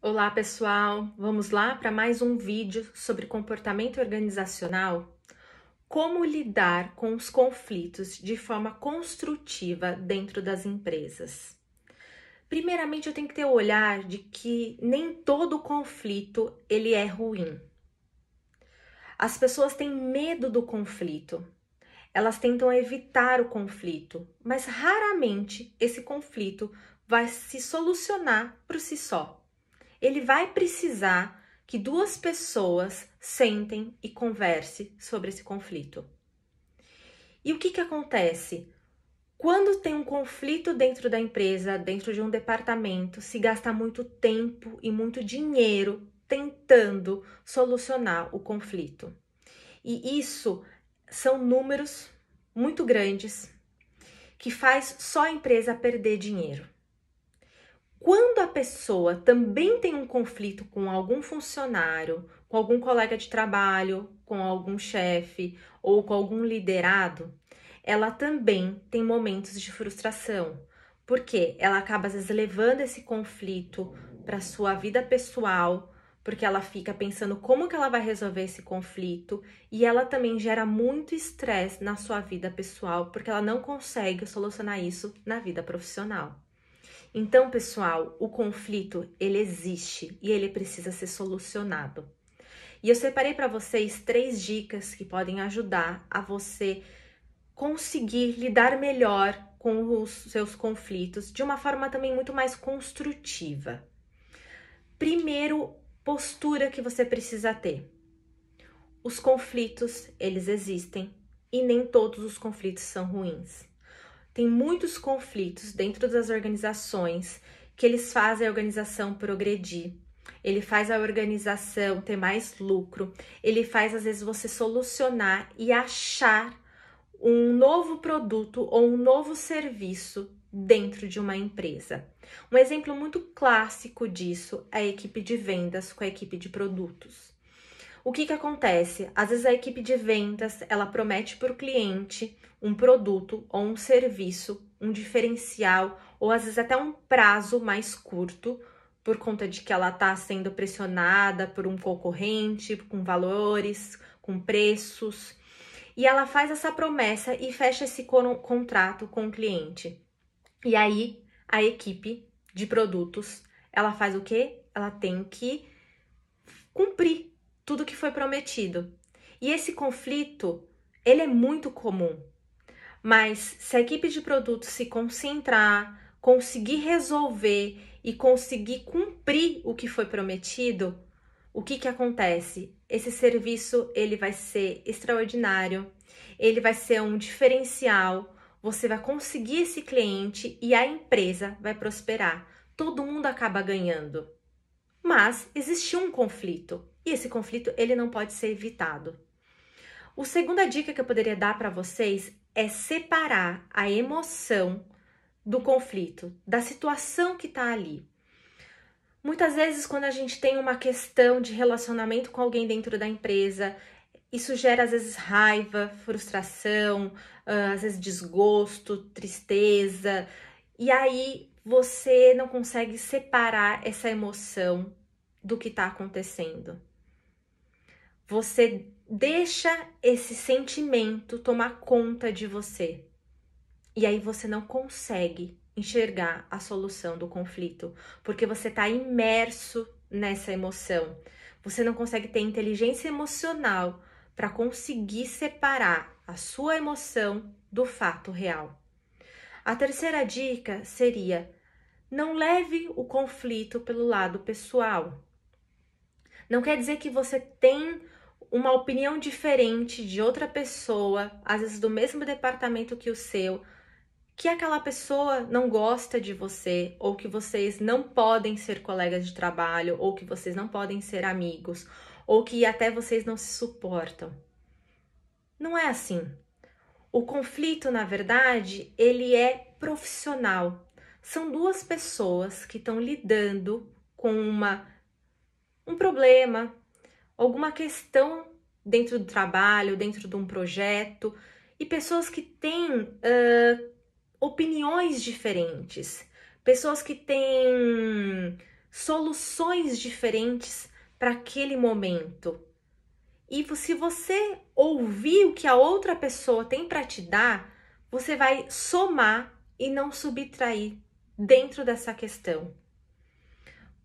Olá pessoal, vamos lá para mais um vídeo sobre comportamento organizacional. Como lidar com os conflitos de forma construtiva dentro das empresas. Primeiramente, eu tenho que ter o olhar de que nem todo conflito ele é ruim. As pessoas têm medo do conflito. Elas tentam evitar o conflito, mas raramente esse conflito vai se solucionar por si só ele vai precisar que duas pessoas sentem e conversem sobre esse conflito. E o que, que acontece? Quando tem um conflito dentro da empresa, dentro de um departamento, se gasta muito tempo e muito dinheiro tentando solucionar o conflito. E isso são números muito grandes que faz só a empresa perder dinheiro. Quando a pessoa também tem um conflito com algum funcionário, com algum colega de trabalho, com algum chefe ou com algum liderado, ela também tem momentos de frustração, porque ela acaba às vezes levando esse conflito para sua vida pessoal, porque ela fica pensando como que ela vai resolver esse conflito e ela também gera muito estresse na sua vida pessoal, porque ela não consegue solucionar isso na vida profissional. Então, pessoal, o conflito ele existe e ele precisa ser solucionado. E eu separei para vocês três dicas que podem ajudar a você conseguir lidar melhor com os seus conflitos de uma forma também muito mais construtiva. Primeiro, postura que você precisa ter. Os conflitos, eles existem e nem todos os conflitos são ruins tem muitos conflitos dentro das organizações que eles fazem a organização progredir. Ele faz a organização ter mais lucro, ele faz às vezes você solucionar e achar um novo produto ou um novo serviço dentro de uma empresa. Um exemplo muito clássico disso é a equipe de vendas com a equipe de produtos. O que, que acontece? Às vezes a equipe de vendas ela promete para o cliente um produto ou um serviço, um diferencial, ou às vezes até um prazo mais curto, por conta de que ela está sendo pressionada por um concorrente, com valores, com preços. E ela faz essa promessa e fecha esse contrato com o cliente. E aí a equipe de produtos, ela faz o quê? Ela tem que cumprir tudo que foi prometido. E esse conflito, ele é muito comum. Mas se a equipe de produtos se concentrar, conseguir resolver e conseguir cumprir o que foi prometido, o que que acontece? Esse serviço ele vai ser extraordinário, ele vai ser um diferencial, você vai conseguir esse cliente e a empresa vai prosperar. Todo mundo acaba ganhando. Mas existiu um conflito e esse conflito ele não pode ser evitado. O segunda dica que eu poderia dar para vocês é separar a emoção do conflito, da situação que está ali. Muitas vezes, quando a gente tem uma questão de relacionamento com alguém dentro da empresa, isso gera às vezes raiva, frustração, às vezes desgosto, tristeza, e aí você não consegue separar essa emoção do que está acontecendo. Você deixa esse sentimento tomar conta de você. E aí você não consegue enxergar a solução do conflito, porque você está imerso nessa emoção. Você não consegue ter inteligência emocional para conseguir separar a sua emoção do fato real. A terceira dica seria: não leve o conflito pelo lado pessoal. Não quer dizer que você tem uma opinião diferente de outra pessoa, às vezes do mesmo departamento que o seu, que aquela pessoa não gosta de você, ou que vocês não podem ser colegas de trabalho, ou que vocês não podem ser amigos, ou que até vocês não se suportam. Não é assim. O conflito, na verdade, ele é profissional. São duas pessoas que estão lidando com uma um problema, alguma questão dentro do trabalho, dentro de um projeto, e pessoas que têm uh, opiniões diferentes, pessoas que têm soluções diferentes para aquele momento. E se você ouvir o que a outra pessoa tem para te dar, você vai somar e não subtrair dentro dessa questão.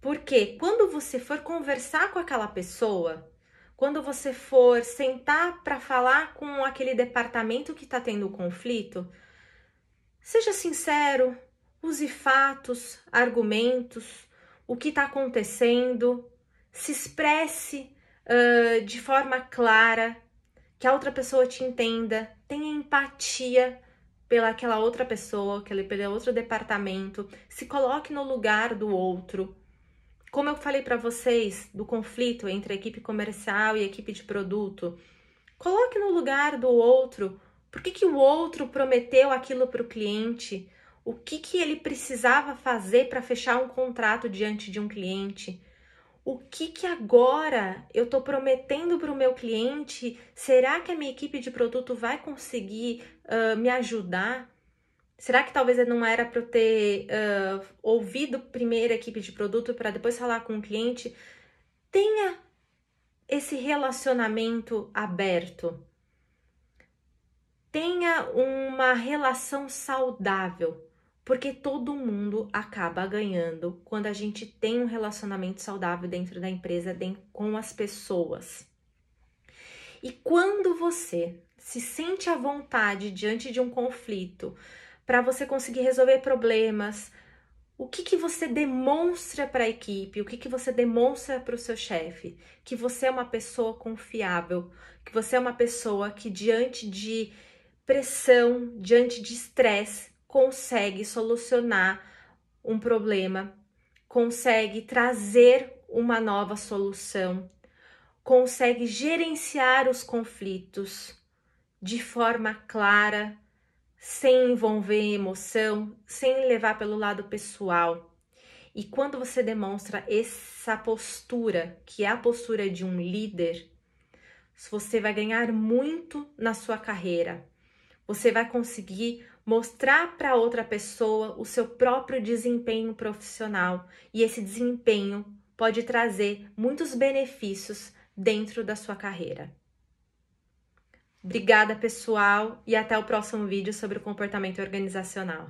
Porque quando você for conversar com aquela pessoa, quando você for sentar para falar com aquele departamento que está tendo conflito, seja sincero, use fatos, argumentos, o que está acontecendo, se expresse uh, de forma clara, que a outra pessoa te entenda, tenha empatia pelaquela outra pessoa, pelo outro departamento, se coloque no lugar do outro. Como eu falei para vocês do conflito entre a equipe comercial e a equipe de produto, coloque no lugar do outro. Por que, que o outro prometeu aquilo para o cliente? O que, que ele precisava fazer para fechar um contrato diante de um cliente? o que que agora eu estou prometendo para o meu cliente? Será que a minha equipe de produto vai conseguir uh, me ajudar? Será que talvez não era para eu ter uh, ouvido primeiro a equipe de produto para depois falar com o cliente? Tenha esse relacionamento aberto. Tenha uma relação saudável porque todo mundo acaba ganhando quando a gente tem um relacionamento saudável dentro da empresa, com as pessoas. E quando você se sente à vontade diante de um conflito, para você conseguir resolver problemas, o que, que você demonstra para a equipe, o que, que você demonstra para o seu chefe? Que você é uma pessoa confiável, que você é uma pessoa que, diante de pressão, diante de estresse, consegue solucionar um problema, consegue trazer uma nova solução, consegue gerenciar os conflitos de forma clara, sem envolver emoção, sem levar pelo lado pessoal. E quando você demonstra essa postura, que é a postura de um líder, você vai ganhar muito na sua carreira. Você vai conseguir mostrar para outra pessoa o seu próprio desempenho profissional e esse desempenho pode trazer muitos benefícios dentro da sua carreira. Obrigada, pessoal, e até o próximo vídeo sobre o comportamento organizacional.